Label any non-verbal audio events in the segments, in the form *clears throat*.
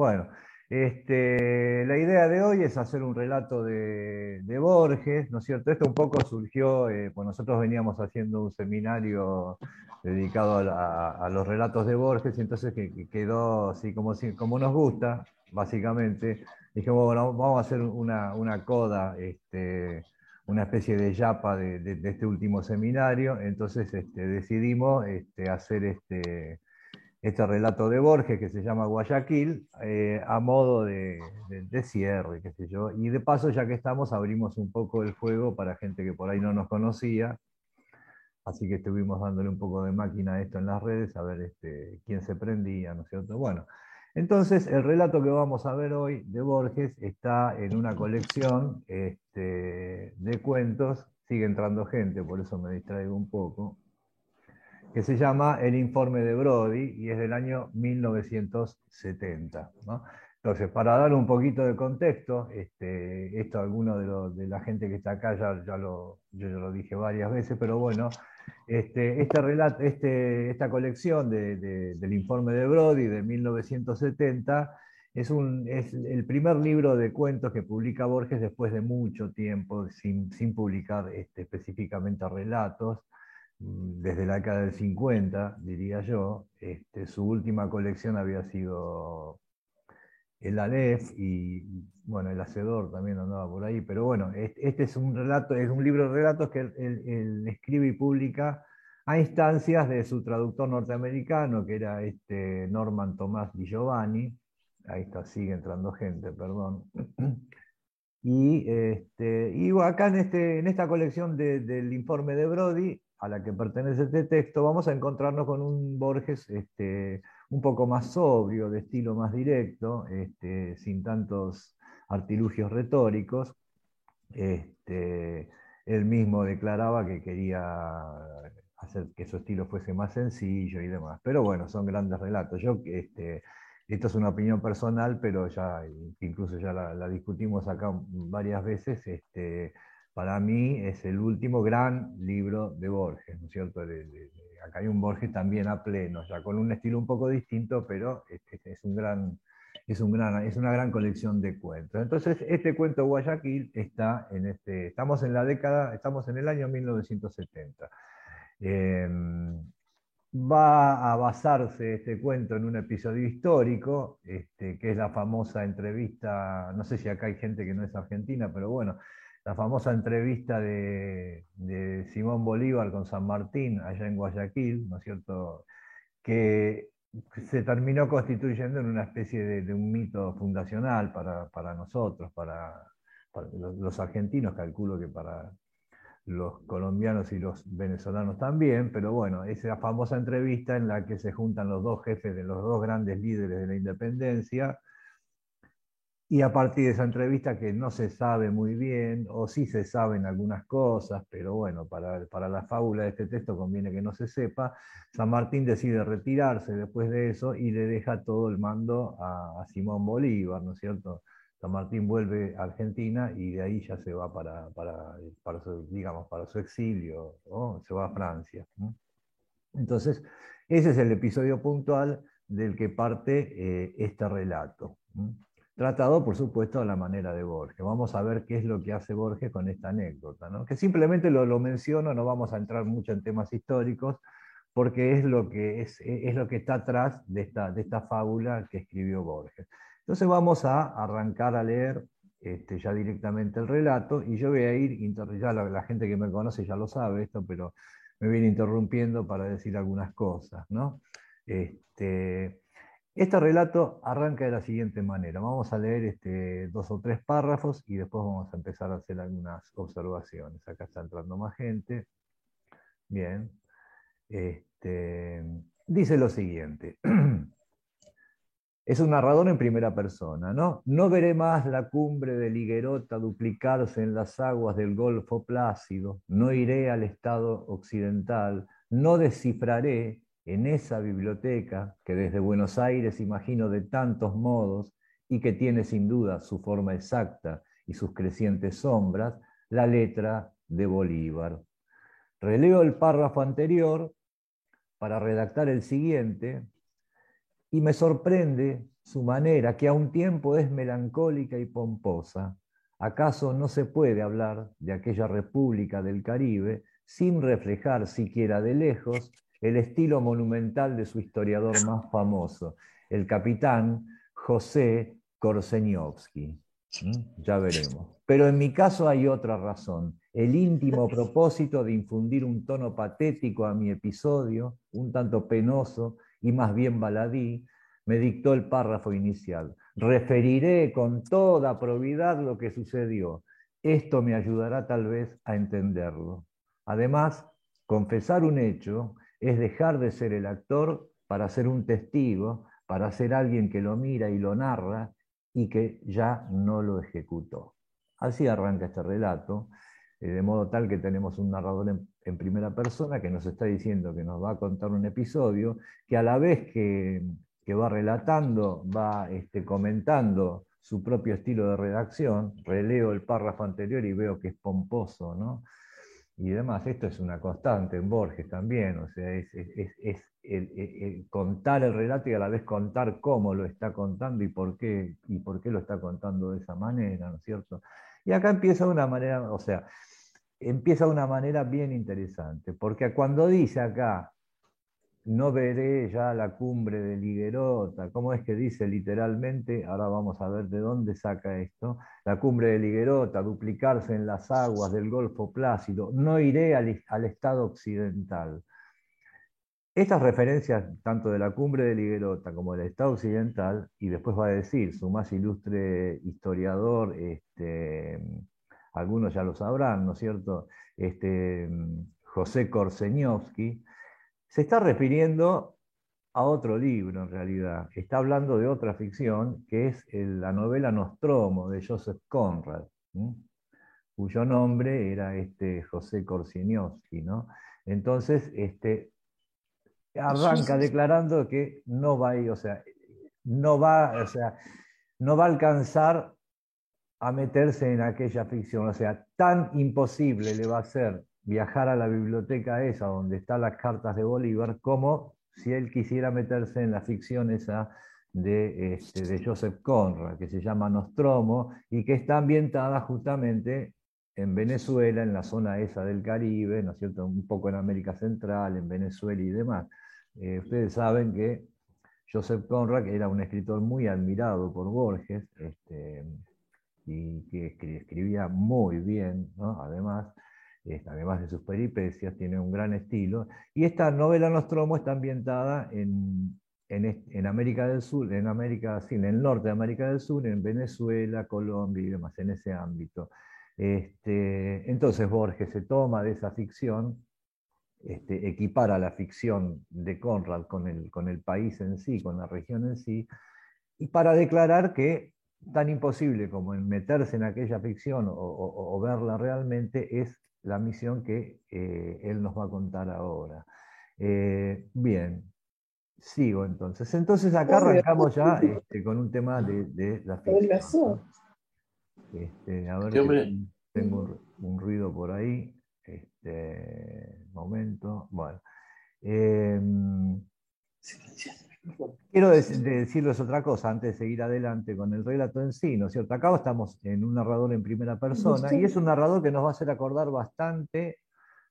Bueno, este, la idea de hoy es hacer un relato de, Borges, ¿no es cierto? Esto un poco surgió, eh, pues nosotros veníamos haciendo un seminario dedicado a, los relatos de Borges, y entonces que, quedó así como, nos gusta, básicamente. Dijimos, bueno, vamos a hacer una, coda, este, una especie de yapa de, este último seminario, entonces este, decidimos hacer este, este relato de Borges que se llama Guayaquil eh, a modo de, cierre, qué sé yo, y de paso ya que estamos abrimos un poco el juego para gente que por ahí no nos conocía, así que estuvimos dándole un poco de máquina a esto en las redes, a ver este, quién se prendía, ¿no es cierto? Bueno, entonces, el relato que vamos a ver hoy de Borges está en una colección este, de cuentos, sigue entrando gente, por eso me distraigo un poco, que se llama El informe de Brody y es del año 1970. Entonces, para dar un poquito de contexto, este, esto alguno de, la gente que está acá ya, lo, yo lo dije varias veces, pero bueno, este, este relato, este, esta colección del informe de Brody de 1970 es, el primer libro de cuentos que publica Borges después de mucho tiempo, sin, publicar este, específicamente relatos, desde la década del 50, diría yo. Este, su última colección había sido el Aleph y bueno, el Hacedor también andaba por ahí, pero bueno, este es un relato, es un libro de relatos que él, escribe y publica a instancias de su traductor norteamericano, que era este Norman Tomás Di Giovanni, ahí está, sigue entrando gente, perdón. *clears throat* Y, este, acá en, este, en esta colección del informe de Brody, a la que pertenece este texto, vamos a encontrarnos con un Borges este, un poco más sobrio, de estilo más directo, este, sin tantos artilugios retóricos. Este, él mismo declaraba que quería hacer que su estilo fuese más sencillo y demás. Pero bueno, son grandes relatos. Yo, este, esto es una opinión personal, pero ya incluso ya la, discutimos acá varias veces. Este, para mí es el último gran libro de Borges, ¿no es cierto? acá hay un Borges también a pleno, ya con un estilo un poco distinto, pero es, un gran, es, una gran colección de cuentos. Entonces, este cuento Guayaquil está en este, estamos en la década, estamos en el año 1970. Em, va a basarse este cuento en un episodio histórico, este, que es la famosa entrevista, no sé si acá hay gente que no es argentina, pero bueno, la famosa entrevista de, Simón Bolívar con San Martín allá en Guayaquil, ¿no es cierto? Que se terminó constituyendo en una especie de, un mito fundacional para, nosotros, para, los, argentinos, calculo que para los colombianos y los venezolanos también, pero bueno, esa famosa entrevista en la que se juntan los dos jefes de los dos grandes líderes de la independencia, y a partir de esa entrevista que no se sabe muy bien, o sí se saben algunas cosas, pero bueno, para, para, la fábula de este texto conviene que no se sepa, San Martín decide retirarse después de eso y le deja todo el mando a, Simón Bolívar, ¿no es cierto? San Martín vuelve a Argentina y de ahí ya se va para, para, su, digamos, para su exilio, se va a Francia. Entonces, ese es el episodio puntual del que parte eh, este relato tratado, por supuesto, a la manera de Borges. Vamos a ver qué es lo que hace Borges con esta anécdota, ¿no? que simplemente lo, menciono, no vamos a entrar mucho en temas históricos, porque es lo que, es, es lo que está atrás de esta, de esta fábula que escribió Borges. Entonces vamos a arrancar a leer este, ya directamente el relato, y yo voy a ir, ya la, la, gente que me conoce ya lo sabe esto, pero me viene interrumpiendo para decir algunas cosas. ¿no? Este, este relato arranca de la siguiente manera. Vamos a leer este, dos o tres párrafos y después vamos a empezar a hacer algunas observaciones. Acá está entrando más gente. Bien. Este, dice lo siguiente. *clears throat* Es un narrador en primera persona, ¿no? No veré más la cumbre de Liguerota duplicarse en las aguas del Golfo Plácido, no iré al estado occidental, no descifraré en esa biblioteca que desde Buenos Aires imagino de tantos modos y que tiene sin duda su forma exacta y sus crecientes sombras, la letra de Bolívar. Releo el párrafo anterior para redactar el siguiente y me sorprende su manera, que a un tiempo es melancólica y pomposa. ¿Acaso no se puede hablar de aquella república del Caribe sin reflejar siquiera de lejos el estilo monumental de su historiador más famoso, el capitán José Korsenyovsky? ¿Mm? Ya veremos. Pero en mi caso hay otra razón, el íntimo propósito de infundir un tono patético a mi episodio, un tanto penoso y más bien baladí, me dictó el párrafo inicial. Referiré con toda probidad lo que sucedió. Esto me ayudará tal vez a entenderlo. Además, confesar un hecho es dejar de ser el actor para ser un testigo, para ser alguien que lo mira y lo narra y que ya no lo ejecutó. Así arranca este relato, eh, de modo tal que tenemos un narrador en, primera persona que nos está diciendo que nos va a contar un episodio, que a la vez que, va relatando, va este, comentando su propio estilo de redacción, releo el párrafo anterior y veo que es pomposo, ¿no? Y demás. Esto es una constante en Borges también, o sea, es, el, contar el relato y a la vez contar cómo lo está contando y por qué, y por qué lo está contando de esa manera, ¿no es cierto? Y acá empieza de una manera, o sea, empieza de una manera bien interesante, porque cuando dice acá, no veré ya la cumbre de Liguerota. ¿Cómo es que dice literalmente? Ahora vamos a ver de dónde saca esto. La cumbre de Liguerota, duplicarse en las aguas del Golfo Plácido. No iré al, estado occidental. Estas referencias, tanto de la cumbre de Liguerota como del Estado Occidental, y después va a decir su más ilustre historiador, este, algunos ya lo sabrán, ¿no es cierto? Este, José Korsenyovsky, se está refiriendo a otro libro en realidad. Está hablando de otra ficción, que es la novela Nostromo de Joseph Conrad, cuyo nombre era este José Korsieniowski. ¿no? Entonces, este, arranca declarando que no va a o sea, no va, o sea, no va a alcanzar a meterse en aquella ficción. O sea, tan imposible le va a ser viajar a la biblioteca esa donde están las cartas de Bolívar, como si él quisiera meterse en la ficción esa de, este, de Joseph Conrad, que se llama Nostromo, y que está ambientada justamente en Venezuela, en la zona esa del Caribe, ¿no es cierto? Un poco en América Central, en Venezuela y demás. Eh, ustedes saben que Joseph Conrad era un escritor muy admirado por Borges, este, y que escribía muy bien, además, además de sus peripecias, tiene un gran estilo. Y esta novela Nostromo está ambientada en, en, América del Sur, en América, sí, en el norte de América del Sur, en Venezuela, Colombia y demás, en ese ámbito. Este, entonces Borges se toma de esa ficción, este, equipara la ficción de Conrad con el, con el país en sí, con la región en sí, y para declarar que tan imposible como en meterse en aquella ficción o, o verla realmente es la misión que eh, él nos va a contar ahora. Eh, bien, sigo entonces. Entonces acá arrancamos ya este, con un tema de, la ficción. Este, a ver, tengo un ruido por ahí. Este momento. Bueno. Em, Quiero decirles otra cosa antes de seguir adelante con el relato en sí, ¿no es cierto? Acá estamos en un narrador en primera persona y es un narrador que nos va a hacer acordar bastante,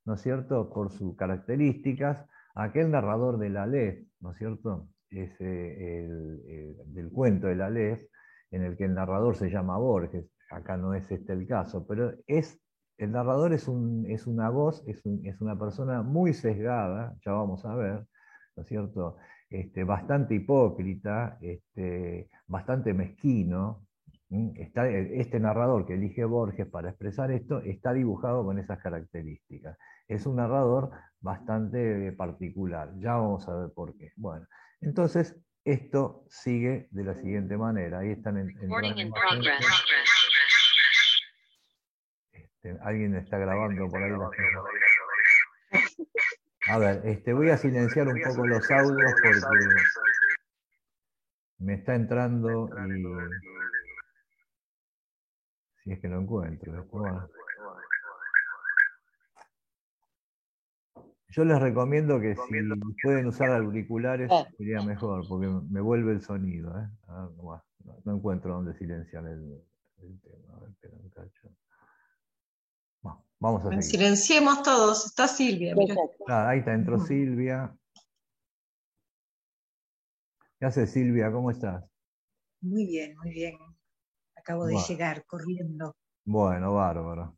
¿no es cierto?, por sus características, aquel narrador de la Aleph, ¿no es cierto?, es el, del cuento de la Aleph, en el que el narrador se llama Borges, acá no es este el caso, pero es, el narrador es, un, es una voz, es, es una persona muy sesgada, ya vamos a ver, ¿no es cierto?, este, bastante hipócrita, este, bastante mezquino. Está, este narrador que elige Borges para expresar esto está dibujado con esas características. Es un narrador bastante particular. Ya vamos a ver por qué. Bueno, entonces esto sigue de la siguiente manera. Ahí están en, este, alguien está grabando por ahí. A ver, este, voy a silenciar un poco los audios porque me está entrando y si es que lo encuentro. Yo les recomiendo que si pueden usar auriculares ah. sería mejor, porque me vuelve el sonido. ¿eh? no, encuentro dónde silenciar el, tema. A ver, espera un cacho. Vamos a seguir. Silenciemos todos. Está Silvia. Ah, ahí está, entró Silvia. ¿Qué hace Silvia? ¿Cómo estás? Muy bien, muy bien. Acabo de llegar corriendo. Bueno, bárbaro.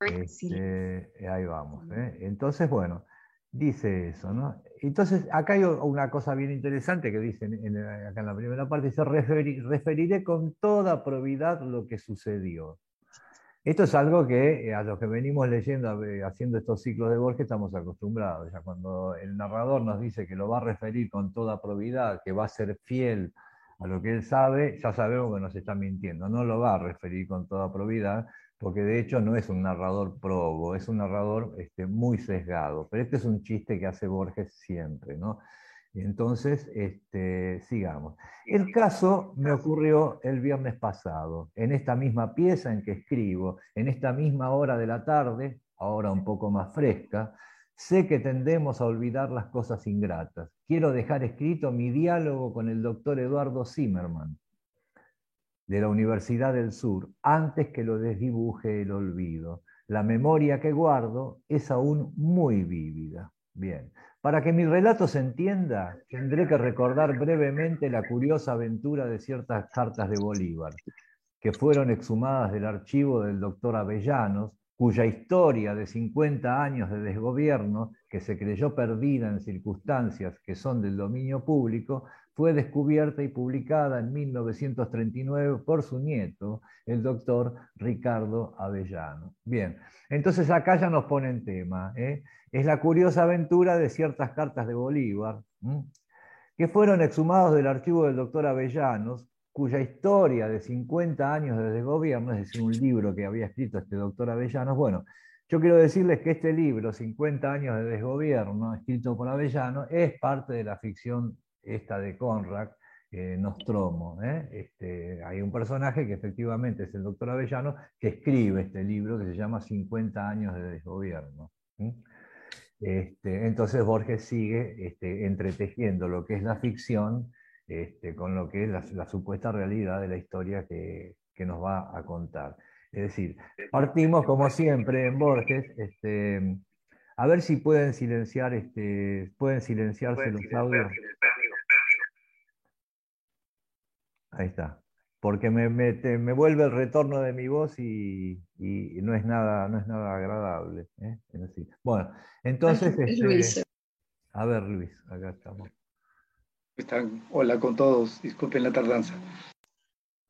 Este, ahí vamos. ¿eh? Entonces, bueno, dice eso, ¿no? Entonces, acá hay una cosa bien interesante que dice acá en la primera parte, dice, referiré con toda probidad lo que sucedió. Esto es algo que eh, a los que venimos leyendo, haciendo estos ciclos de Borges, estamos acostumbrados. Ya cuando el narrador nos dice que lo va a referir con toda probidad, que va a ser fiel a lo que él sabe, ya sabemos que nos está mintiendo. No lo va a referir con toda probidad, porque de hecho no es un narrador probo, es un narrador este, muy sesgado. Pero este es un chiste que hace Borges siempre, ¿no? Entonces, este, sigamos. El caso me ocurrió el viernes pasado, en esta misma pieza en que escribo, en esta misma hora de la tarde, ahora un poco más fresca, sé que tendemos a olvidar las cosas ingratas. Quiero dejar escrito mi diálogo con el doctor Eduardo Zimmerman, de la Universidad del Sur antes que lo desdibuje el olvido. La memoria que guardo es aún muy vívida. Bien, para que mi relato se entienda, tendré que recordar brevemente la curiosa aventura de ciertas cartas de Bolívar, que fueron exhumadas del archivo del doctor Avellanos, cuya historia de 50 años de desgobierno, que se creyó perdida en circunstancias que son del dominio público, fue descubierta y publicada en 1939 por su nieto, el doctor Ricardo Avellano. Bien, entonces acá ya nos pone en tema. ¿eh? Es la curiosa aventura de ciertas cartas de Bolívar, que fueron exhumados del archivo del doctor Avellanos, cuya historia de 50 años de desgobierno, es decir, un libro que había escrito este doctor Avellanos, bueno, yo quiero decirles que este libro, 50 años de desgobierno, escrito por Avellano, es parte de la ficción esta de Conrad, eh, Nostromo. ¿eh? Este, hay un personaje que efectivamente es el doctor Avellano, que escribe este libro que se llama 50 años de desgobierno. Este, entonces Borges sigue este, entretejiendo lo que es la ficción con lo que es la, supuesta realidad de la historia que, nos va a contar. Es decir, partimos como siempre en Borges, a ver si pueden silenciar, este, pueden silenciarse los audios. Ahí está. Porque me, me, vuelve el retorno de mi voz y, no, es nada, no es nada agradable. ¿eh? bueno, entonces. Este, a ver, Luis, acá estamos. Están, hola con todos, disculpen la tardanza.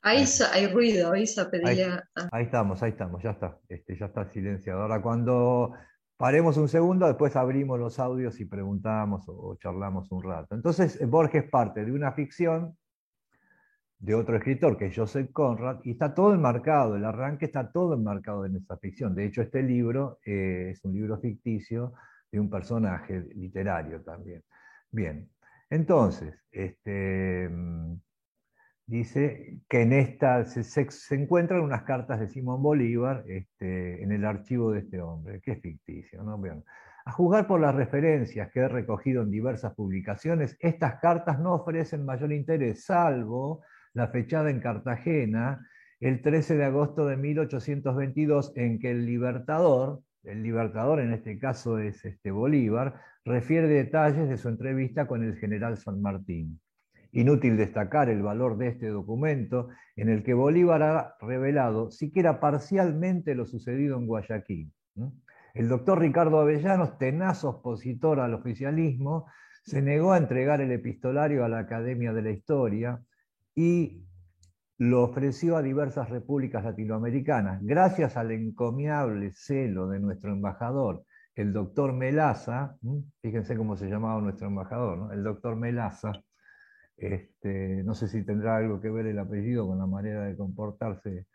Ahí hay ruido, ahí se pedía. Ahí, estamos, ahí estamos, ya está, este, ya está silenciado. Ahora cuando paremos un segundo, después abrimos los audios y preguntamos o, charlamos un rato. Entonces, Borges parte de una ficción de otro escritor, que es Joseph Conrad, y está todo enmarcado, el arranque está todo enmarcado en esa ficción. De hecho, este libro eh, es un libro ficticio de un personaje literario también. Bien, entonces, este, dice que en esta se, encuentran unas cartas de Simón Bolívar este, en el archivo de este hombre, que es ficticio. ¿no? a juzgar por las referencias que he recogido en diversas publicaciones, estas cartas no ofrecen mayor interés, salvo la fechada en Cartagena el 13 de agosto de 1822, en que el libertador, el libertador en este caso es este Bolívar, refiere detalles de su entrevista con el general San Martín. Inútil destacar el valor de este documento en el que Bolívar ha revelado siquiera parcialmente lo sucedido en Guayaquil. El doctor Ricardo Avellanos, tenaz opositor al oficialismo, se negó a entregar el epistolario a la Academia de la Historia y lo ofreció a diversas repúblicas latinoamericanas. Gracias al encomiable celo de nuestro embajador, el doctor Melaza, fíjense cómo se llamaba nuestro embajador, el doctor Melaza, este, no sé si tendrá algo que ver el apellido con la manera de comportarse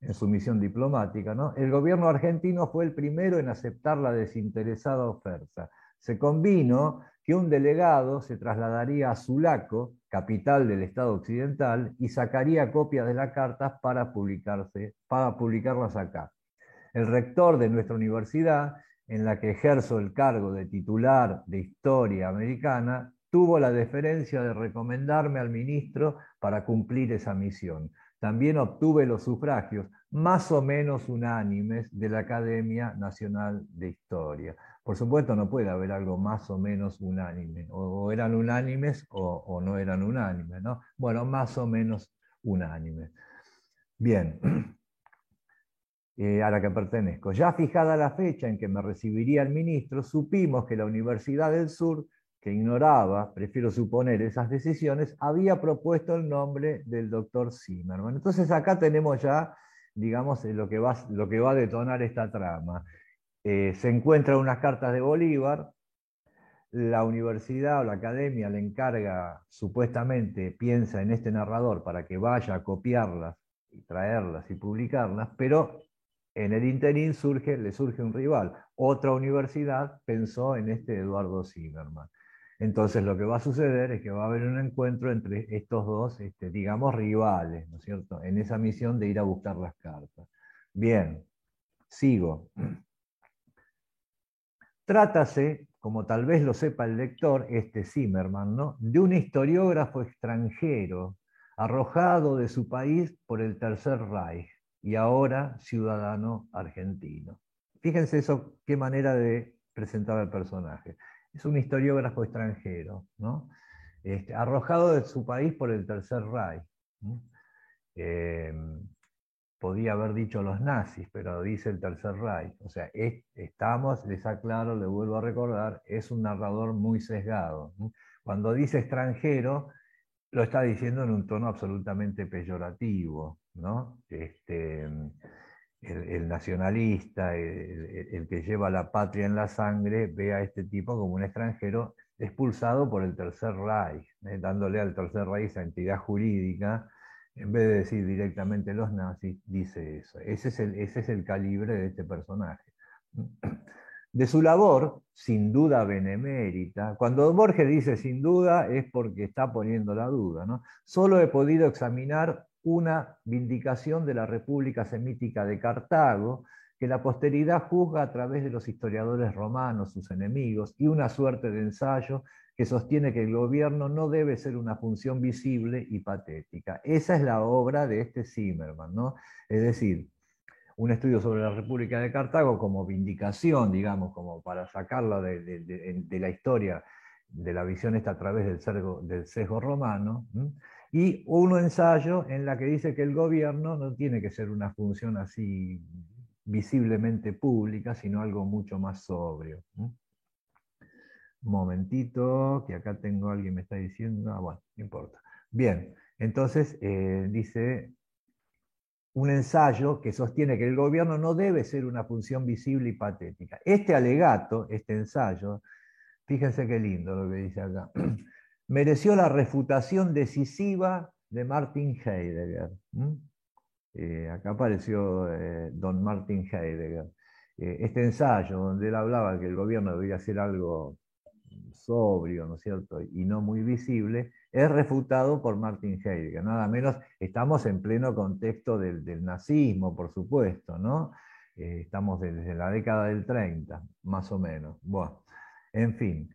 en su misión diplomática, ¿no? el gobierno argentino fue el primero en aceptar la desinteresada oferta. Se convino que un delegado se trasladaría a Sulaco, capital del Estado occidental, y sacaría copias de las cartas para, publicarse, para publicarlas acá. El rector de nuestra universidad en la que ejerzo el cargo de titular de historia americana, tuvo la deferencia de recomendarme al ministro para cumplir esa misión. También obtuve los sufragios más o menos unánimes de la Academia Nacional de Historia. Por supuesto, no puede haber algo más o menos unánime. O, eran unánimes o, no eran unánimes, ¿no? Bueno, más o menos unánimes. Bien. *clears throat* Eh, a la que pertenezco. Ya fijada la fecha en que me recibiría el ministro, supimos que la Universidad del Sur, que ignoraba, prefiero suponer, esas decisiones, había propuesto el nombre del doctor Zimmerman. Entonces acá tenemos ya, digamos, eh, lo que va, lo que va a detonar esta trama. Eh, se encuentran unas cartas de Bolívar, la universidad o la academia le encarga, supuestamente, piensa en este narrador para que vaya a copiarlas y traerlas y publicarlas, pero en el interín surge, le surge un rival. Otra universidad pensó en este Eduardo Zimmerman. Entonces lo que va a suceder es que va a haber un encuentro entre estos dos, este, digamos, rivales, ¿no es cierto?, en esa misión de ir a buscar las cartas. Bien, sigo. Trátase, como tal vez lo sepa el lector, este Zimmerman, ¿no? de un historiógrafo extranjero arrojado de su país por el Tercer Reich y ahora ciudadano argentino. Fíjense eso, qué manera de presentar al personaje. Es un historiógrafo extranjero, ¿no? Este, arrojado de su país por el Tercer Reich. Em, podía haber dicho los nazis, pero dice el Tercer Reich. O sea, estamos, les aclaro, le vuelvo a recordar, es un narrador muy sesgado. Cuando dice extranjero, lo está diciendo en un tono absolutamente peyorativo. ¿no? Este, el, nacionalista, el, que lleva la patria en la sangre, ve a este tipo como un extranjero expulsado por el Tercer Reich, ¿eh? dándole al Tercer Reich esa entidad jurídica, en vez de decir directamente los nazis, dice eso. Ese es el, calibre de este personaje. *clears throat* De su labor, sin duda benemérita, cuando Borges dice sin duda es porque está poniendo la duda, ¿no? Solo he podido examinar una vindicación de la República Semítica de Cartago, que la posteridad juzga a través de los historiadores romanos, sus enemigos, y una suerte de ensayo que sostiene que el gobierno no debe ser una función visible y patética. Esa es la obra de este Zimmerman, ¿no? Es decir, un estudio sobre la República de Cartago como vindicación, digamos, como para sacarla de, la historia, de la visión esta a través del, del sesgo romano, y un ensayo en la que dice que el gobierno no tiene que ser una función así visiblemente pública, sino algo mucho más sobrio. Momentito, que acá tengo alguien me está diciendo, ah, bueno, no importa. Bien, entonces eh, dice un ensayo que sostiene que el gobierno no debe ser una función visible y patética. Este alegato, este ensayo, fíjense qué lindo lo que dice acá, *clears throat* mereció la refutación decisiva de Martin Heidegger. Eh, acá apareció eh, don Martin Heidegger. Este ensayo donde él hablaba que el gobierno debía hacer algo sobrio, ¿no es cierto?, y no muy visible, es refutado por Martin Heidegger. Nada menos, estamos en pleno contexto del, nazismo, por supuesto, ¿no? estamos desde la década del 30, más o menos. Bueno, en fin,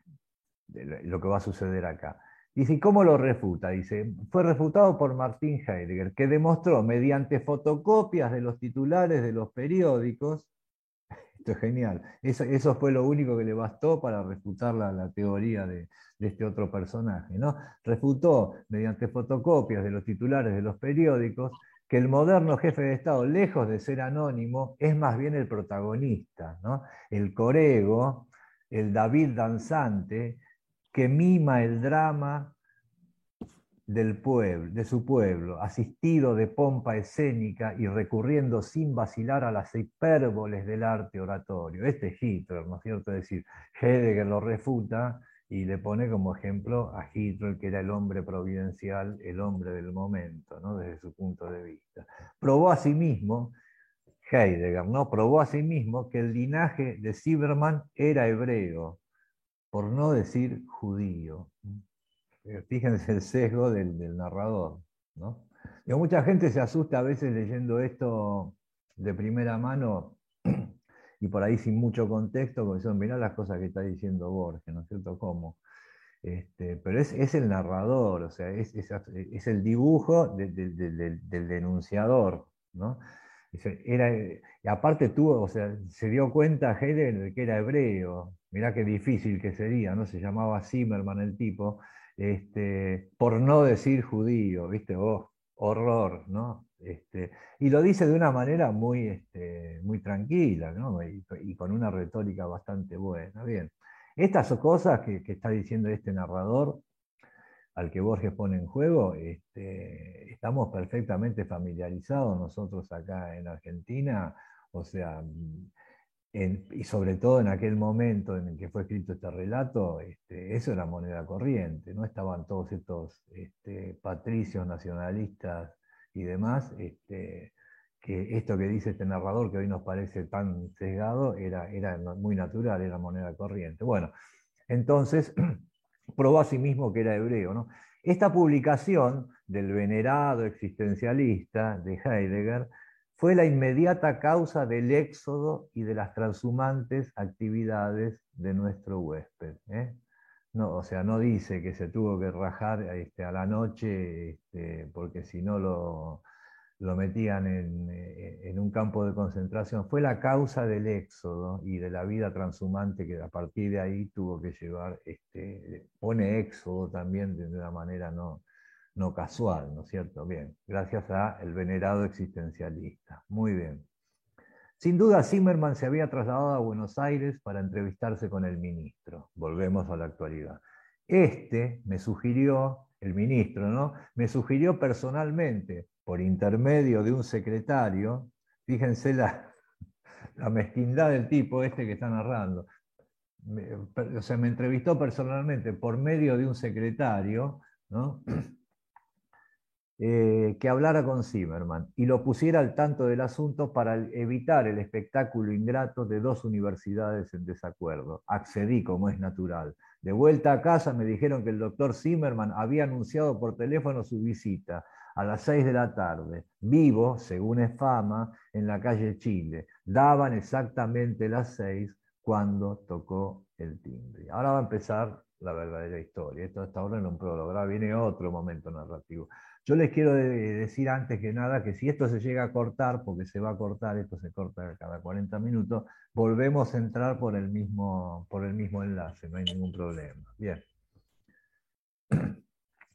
lo que va a suceder acá. Dice, ¿cómo lo refuta? Dice, fue refutado por Martín Heidegger, que demostró mediante fotocopias de los titulares de los periódicos, esto es genial, eso, fue lo único que le bastó para refutar la, teoría de, este otro personaje, ¿no? Refutó mediante fotocopias de los titulares de los periódicos que el moderno jefe de Estado, lejos de ser anónimo, es más bien el protagonista, ¿no? El corego, el David danzante, que mima el drama del pueblo, de su pueblo, asistido de pompa escénica y recurriendo sin vacilar a las hipérboles del arte oratorio. Este es Hitler, ¿no es cierto? Es decir, Heidegger lo refuta y le pone como ejemplo a Hitler, que era el hombre providencial, el hombre del momento, ¿no? desde su punto de vista. Probó a sí mismo, Heidegger, ¿no? probó a sí mismo que el linaje de Zimmermann era hebreo, por no decir judío. Eh, fíjense el sesgo del, narrador. ¿no? mucha gente se asusta a veces leyendo esto de primera mano y por ahí sin mucho contexto, como dicen, mirá las cosas que está diciendo Borges, ¿no es cierto? ¿Cómo? Este, pero es, el narrador, o sea, es, el dibujo del denunciador, ¿no? Era, y aparte tuvo, o sea, se dio cuenta Heidegger de que era hebreo, mirá qué difícil que sería, ¿no? Se llamaba Zimmerman el tipo, este, por no decir judío, ¿viste? Oh, horror, ¿no? Este, y lo dice de una manera muy, este, muy tranquila, ¿no? Y, y, con una retórica bastante buena. Bien. Estas son cosas que, está diciendo este narrador al que Borges pone en juego, este, estamos perfectamente familiarizados nosotros acá en Argentina, o sea, y sobre todo en aquel momento en el que fue escrito este relato, este, eso era moneda corriente, no estaban todos estos este, patricios nacionalistas y demás, este, que esto que dice este narrador, que hoy nos parece tan sesgado, era, era muy natural, era moneda corriente. Bueno, entonces *clears throat* probó a sí mismo que era hebreo. ¿no? Esta publicación del venerado existencialista de Heidegger fue la inmediata causa del éxodo y de las transhumantes actividades de nuestro huésped. ¿eh? No, o sea, no dice que se tuvo que rajar este, a la noche este, porque si no lo, metían eh, en, un campo de concentración, fue la causa del éxodo y de la vida transhumante que a partir de ahí tuvo que llevar, este, pone éxodo también de una manera no, no casual, ¿no es cierto? Bien, gracias a el venerado existencialista. Muy bien. Sin duda, Zimmerman se había trasladado a Buenos Aires para entrevistarse con el ministro. Volvemos a la actualidad. Este me sugirió, el ministro, ¿no? Me sugirió personalmente por intermedio de un secretario, fíjense la, *laughs* la mezquindad del tipo este que está narrando, o sea, me entrevistó personalmente por medio de un secretario, eh, que hablara con Zimmerman y lo pusiera al tanto del asunto para evitar el espectáculo ingrato de dos universidades en desacuerdo. Accedí como es natural. De vuelta a casa me dijeron que el doctor Zimmerman había anunciado por teléfono su visita a las 6 de la tarde, vivo, según es fama, en la calle Chile. Daban exactamente las 6 cuando tocó el timbre. Ahora va a empezar la verdadera historia. Esto hasta ahora en un prólogo, ahora viene otro momento narrativo. Yo les quiero decir antes que nada que si esto se llega a cortar, porque se va a cortar, esto se corta cada 40 minutos, volvemos a entrar por el mismo, por el mismo enlace, no hay ningún problema. Bien. *clears throat*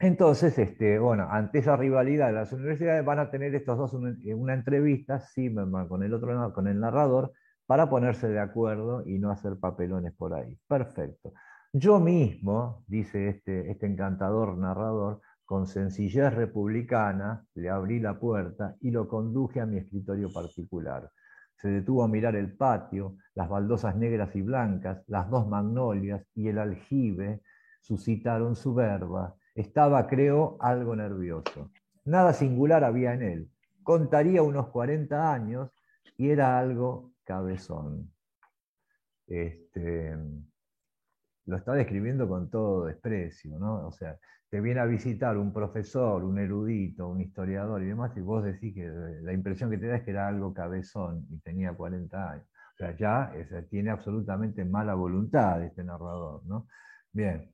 Entonces, este, bueno, ante esa rivalidad las universidades van a tener estos dos eh, una, entrevista, Zimmerman con el otro, con el narrador, para ponerse de acuerdo y no hacer papelones por ahí. Perfecto. Yo mismo, dice este, este encantador narrador, con sencillez republicana, le abrí la puerta y lo conduje a mi escritorio particular. Se detuvo a mirar el patio, las baldosas negras y blancas, las dos magnolias y el aljibe suscitaron su verba estaba, creo, algo nervioso. Nada singular había en él. Contaría unos 40 años y era algo cabezón. Este, lo está describiendo con todo desprecio, ¿no? O sea, te viene a visitar un profesor, un erudito, un historiador y demás, y vos decís que la impresión que te da es que era algo cabezón y tenía 40 años. O sea, ya tiene absolutamente mala voluntad este narrador, ¿no? Bien.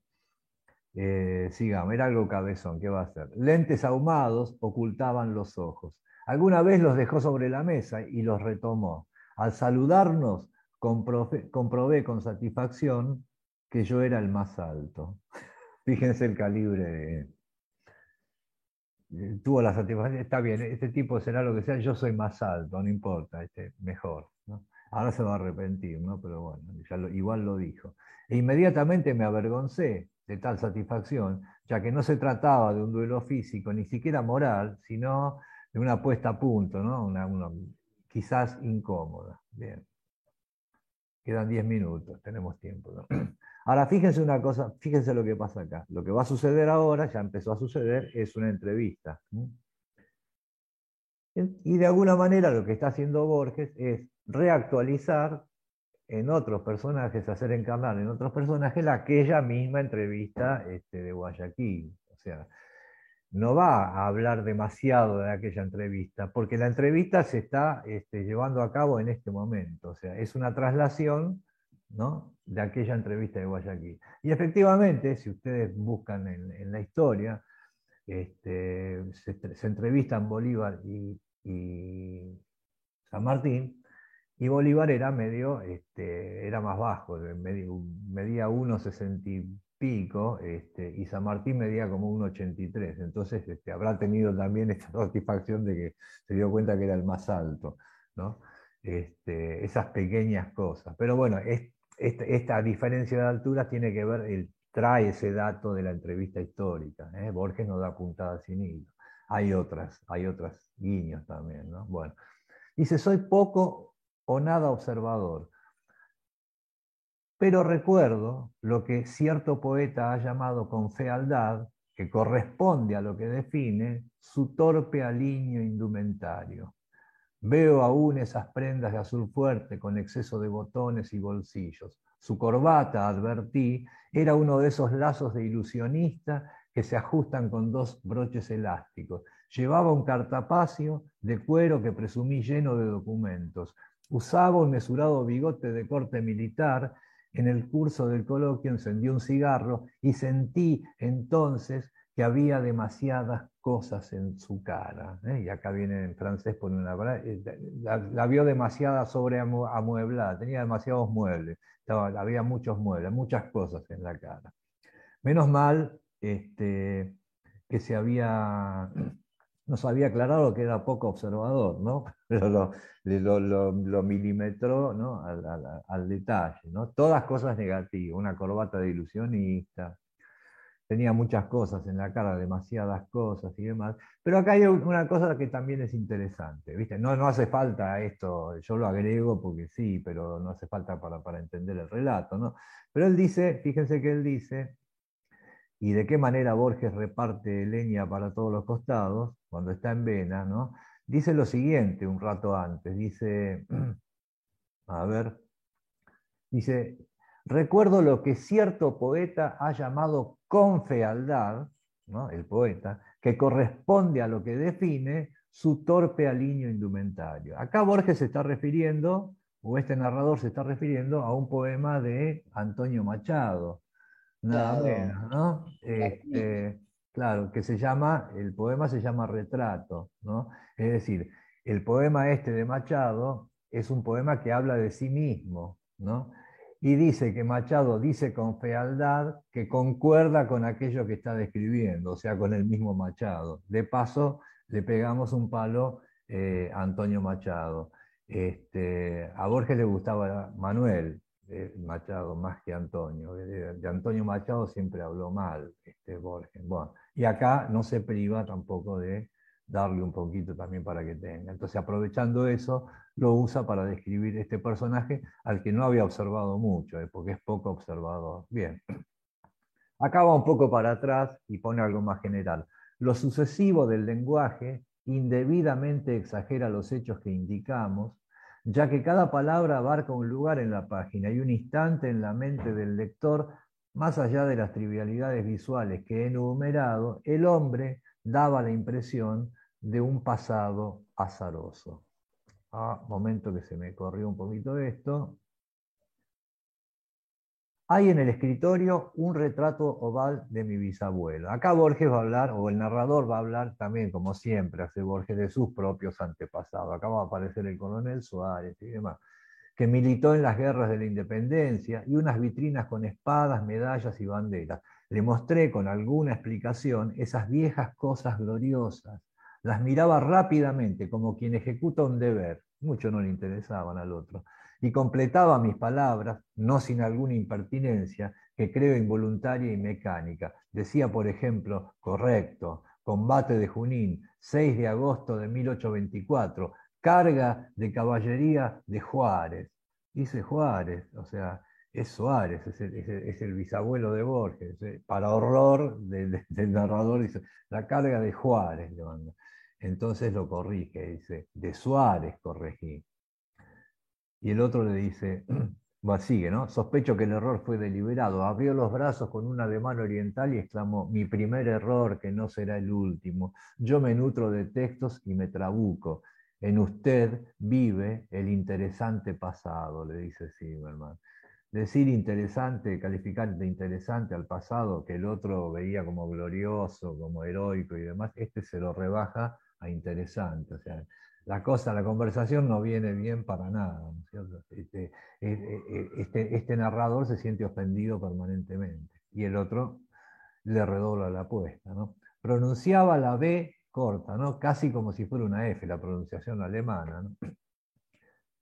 Eh, sigamos, era algo cabezón, ¿qué va a hacer? Lentes ahumados ocultaban los ojos. Alguna vez los dejó sobre la mesa y los retomó. Al saludarnos, comprobé, con satisfacción que yo era el más alto. *laughs* Fíjense el calibre Tuvo la satisfacción, está bien, este tipo será lo que sea, yo soy más alto, no importa, este, mejor. Ahora se va a arrepentir, ¿no? pero bueno, igual lo dijo. E inmediatamente me avergoncé de tal satisfacción, ya que no se trataba de un duelo físico, ni siquiera moral, sino de una puesta a punto, ¿no? una, quizás incómoda. Bien. Quedan 10 minutos, tenemos tiempo. Ahora, fíjense una cosa, fíjense lo que pasa acá. Lo que va a suceder ahora, ya empezó a suceder, es una entrevista. Y de alguna manera lo que está haciendo Borges es reactualizar en otros personajes, hacer encarnar en otros personajes aquella misma entrevista este, de Guayaquil. O sea, no va a hablar demasiado de aquella entrevista, porque la entrevista se está este, llevando a cabo en este momento, o sea, es una traslación de aquella entrevista de Guayaquil. Y efectivamente, si ustedes buscan en, la historia, este, se, entrevistan Bolívar y, San Martín, y Bolívar era medio, este, era más bajo, medía 1,60 pico, este, y San Martín medía como un 83, entonces habrá tenido también esta satisfacción de que se dio cuenta que era el más alto, ¿no? Esas pequeñas cosas. Pero bueno, esta, diferencia de altura tiene que ver, él trae ese dato de la entrevista histórica, ¿eh? Borges no da puntada sin hilo. Hay otras, hay otras guiños también, ¿no? Bueno, dice, soy poco o nada observador, pero recuerdo lo que cierto poeta ha llamado con fealdad, que corresponde a lo que define, su torpe aliño indumentario. Veo aún esas prendas de azul fuerte con exceso de botones y bolsillos. Su corbata, advertí, era uno de esos lazos de ilusionista que se ajustan con dos broches elásticos. Llevaba un cartapacio de cuero que presumí lleno de documentos. Usaba un mesurado bigote de corte militar en el curso del coloquio encendí un cigarro y sentí entonces que había demasiadas cosas en su cara. ¿eh? Y acá viene en francés, pone eh, la, vio demasiada sobre amueblada, tenía demasiados muebles, había muchos muebles, muchas cosas en la cara. Menos mal este, que se había nos había aclarado que era poco observador, ¿no? *laughs* pero lo, lo, milimetró ¿no? al, detalle. ¿no? Todas cosas negativas, una corbata de ilusionista, tenía muchas cosas en la cara, demasiadas cosas y demás. Pero acá hay una cosa que también es interesante, ¿viste? No, no hace falta esto, yo lo agrego porque sí, pero no hace falta para, para entender el relato, ¿no? Pero él dice, fíjense que él dice, y de qué manera Borges reparte leña para todos los costados, cuando está en Vena, ¿no? Dice lo siguiente un rato antes, dice, *clears throat* a ver, dice, recuerdo lo que cierto poeta ha llamado con fealdad, ¿no? el poeta, que corresponde a lo que define su torpe aliño indumentario. Acá Borges se está refiriendo, o este narrador se está refiriendo a un poema de Antonio Machado, Nada menos, ¿no? Este, claro, que se llama, el poema se llama Retrato, ¿no? Es decir, el poema este de Machado es un poema que habla de sí mismo, ¿no? Y dice que Machado dice con fealdad que concuerda con aquello que está describiendo, o sea, con el mismo Machado. De paso, le pegamos un palo eh, a Antonio Machado. Este, a Borges le gustaba Manuel, Machado más que Antonio. De, Antonio Machado siempre habló mal este Borges. Y acá no se priva tampoco de darle un poquito también para que tenga. Entonces, aprovechando eso, lo usa para describir este personaje al que no había observado mucho, ¿eh? porque es poco observador. Bien. Acá va un poco para atrás y pone algo más general. Lo sucesivo del lenguaje indebidamente exagera los hechos que indicamos ya que cada palabra abarca un lugar en la página y un instante en la mente del lector, más allá de las trivialidades visuales que he enumerado, el hombre daba la impresión de un pasado azaroso. Ah, momento que se me corrió un poquito esto. Hay en el escritorio un retrato oval de mi bisabuelo. Acá Borges va a hablar, o el narrador va a hablar también, como siempre hace Borges, de sus propios antepasados. Acá va a aparecer el coronel Suárez y demás, que militó en las guerras de la independencia y unas vitrinas con espadas, medallas y banderas. Le mostré con alguna explicación esas viejas cosas gloriosas. Las miraba rápidamente, como quien ejecuta un deber. Mucho no le interesaban al otro y completaba mis palabras, no sin alguna impertinencia, que creo involuntaria y mecánica. Decía, por ejemplo, correcto, combate de Junín, 6 de agosto de 1824, carga de caballería de Juárez. Dice Juárez, o sea, es Suárez, es el, bisabuelo de Borges, eh, para horror del, narrador, dice, la carga de Juárez le manda. Entonces lo corrige, dice, de Suárez corregí. Y el otro le dice, *clears throat* Va, sigue, ¿no? Sospecho que el error fue deliberado. Abrió los brazos con un ademán oriental y exclamó, mi primer error, que no será el último. Yo me nutro de textos y me trabuco. En usted vive el interesante pasado, le dice Zimmerman. Decir interesante, calificar de interesante al pasado, que el otro veía como glorioso, como heroico y demás, este se lo rebaja a interesante. O sea, la cosa, la conversación no viene bien para nada. Este, eh, eh, este, este, narrador se siente ofendido permanentemente y el otro le redobla la apuesta. ¿no? Pronunciaba la B corta, ¿no? casi como si fuera una F, la pronunciación alemana.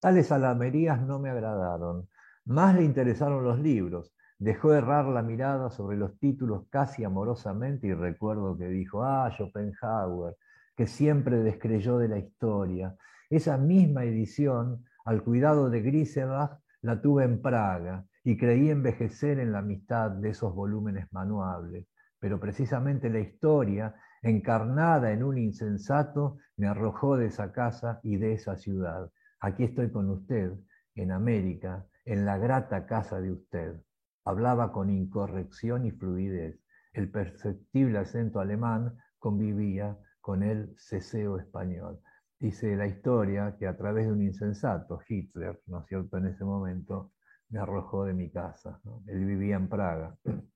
Tales alamerías no me agradaron. Más le interesaron los libros. Dejó errar la mirada sobre los títulos casi amorosamente y recuerdo que dijo, ah, Schopenhauer, que siempre descreyó de la historia. Esa misma edición, al cuidado de Grisebach, la tuve en Praga y creí envejecer en la amistad de esos volúmenes manuables. Pero precisamente la historia, encarnada en un insensato, me arrojó de esa casa y de esa ciudad. Aquí estoy con usted, en América, en la grata casa de usted. Hablaba con incorrección y fluidez. El perceptible acento alemán convivía con el ceseo español. Dice la historia que a través de un insensato, Hitler, ¿no es cierto?, en ese momento me arrojó de mi casa. Él vivía en Praga. *clears throat*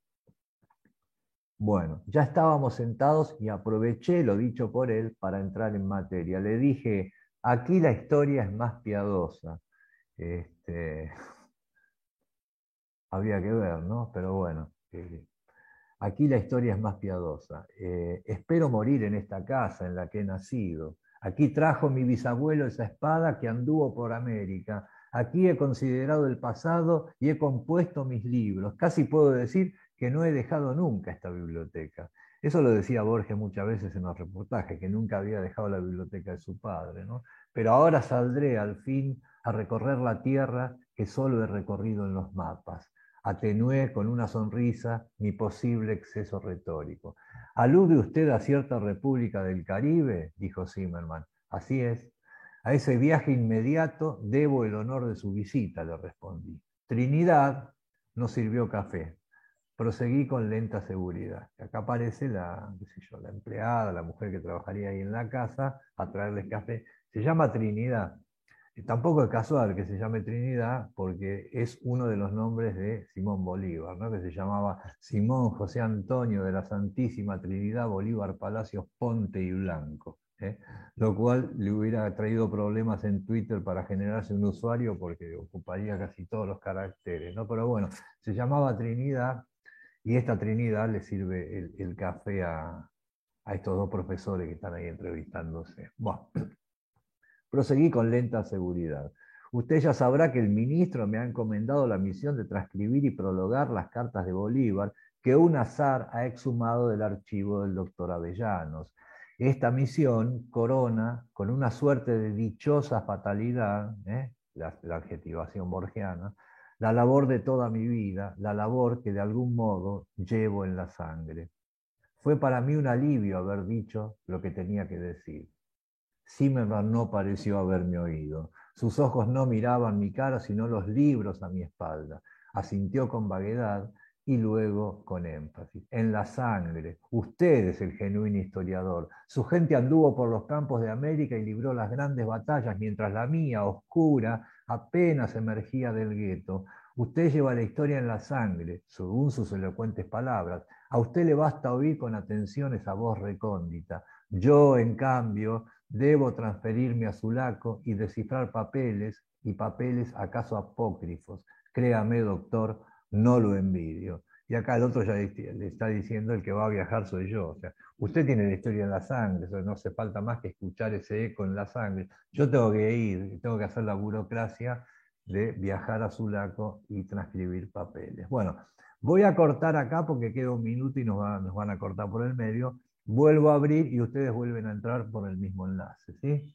Bueno, ya estábamos sentados y aproveché lo dicho por él para entrar en materia. Le dije, aquí la historia es más piadosa. Este, *laughs* había que ver, ¿no? Pero bueno, eh, Aquí la historia es más piadosa. Eh, espero morir en esta casa en la que he nacido. Aquí trajo mi bisabuelo esa espada que anduvo por América. Aquí he considerado el pasado y he compuesto mis libros. Casi puedo decir que no he dejado nunca esta biblioteca. Eso lo decía Borges muchas veces en los reportajes, que nunca había dejado la biblioteca de su padre. Pero ahora saldré al fin a recorrer la tierra que solo he recorrido en los mapas atenué con una sonrisa mi posible exceso retórico. ¿Alude usted a cierta república del Caribe? dijo Zimmerman. Así es. A ese viaje inmediato debo el honor de su visita, le respondí. Trinidad no sirvió café. Proseguí con lenta seguridad. Acá aparece la, la empleada, la mujer que trabajaría ahí en la casa, a traerles café. Se llama Trinidad. Tampoco es casual que se llame Trinidad porque es uno de los nombres de Simón Bolívar, ¿no? que se llamaba Simón José Antonio de la Santísima Trinidad Bolívar Palacios Ponte y Blanco. ¿eh? Lo cual le hubiera traído problemas en Twitter para generarse un usuario porque ocuparía casi todos los caracteres. ¿no? Pero bueno, se llamaba Trinidad y esta Trinidad le sirve el, café a, a, estos dos profesores que están ahí entrevistándose. Bueno. Proseguí con lenta seguridad. Usted ya sabrá que el ministro me ha encomendado la misión de transcribir y prologar las cartas de Bolívar que un azar ha exhumado del archivo del doctor Avellanos. Esta misión corona con una suerte de dichosa fatalidad, ¿eh? la, la adjetivación borgiana, la labor de toda mi vida, la labor que de algún modo llevo en la sangre. Fue para mí un alivio haber dicho lo que tenía que decir. Zimmerman no pareció haberme oído. Sus ojos no miraban mi cara, sino los libros a mi espalda. Asintió con vaguedad y luego con énfasis. En la sangre. Usted es el genuino historiador. Su gente anduvo por los campos de América y libró las grandes batallas, mientras la mía, oscura, apenas emergía del gueto. Usted lleva la historia en la sangre, según sus elocuentes palabras. A usted le basta oír con atención esa voz recóndita. Yo, en cambio, Debo transferirme a Sulaco y descifrar papeles y papeles acaso apócrifos. Créame, doctor, no lo envidio. Y acá el otro ya le está diciendo el que va a viajar soy yo. O sea, usted tiene la historia en la sangre, no hace falta más que escuchar ese eco en la sangre. Yo tengo que ir, tengo que hacer la burocracia de viajar a Sulaco y transcribir papeles. Bueno, voy a cortar acá porque queda un minuto y nos, nos van a cortar por el medio vuelvo a abrir y ustedes vuelven a entrar por el mismo enlace. ¿sí?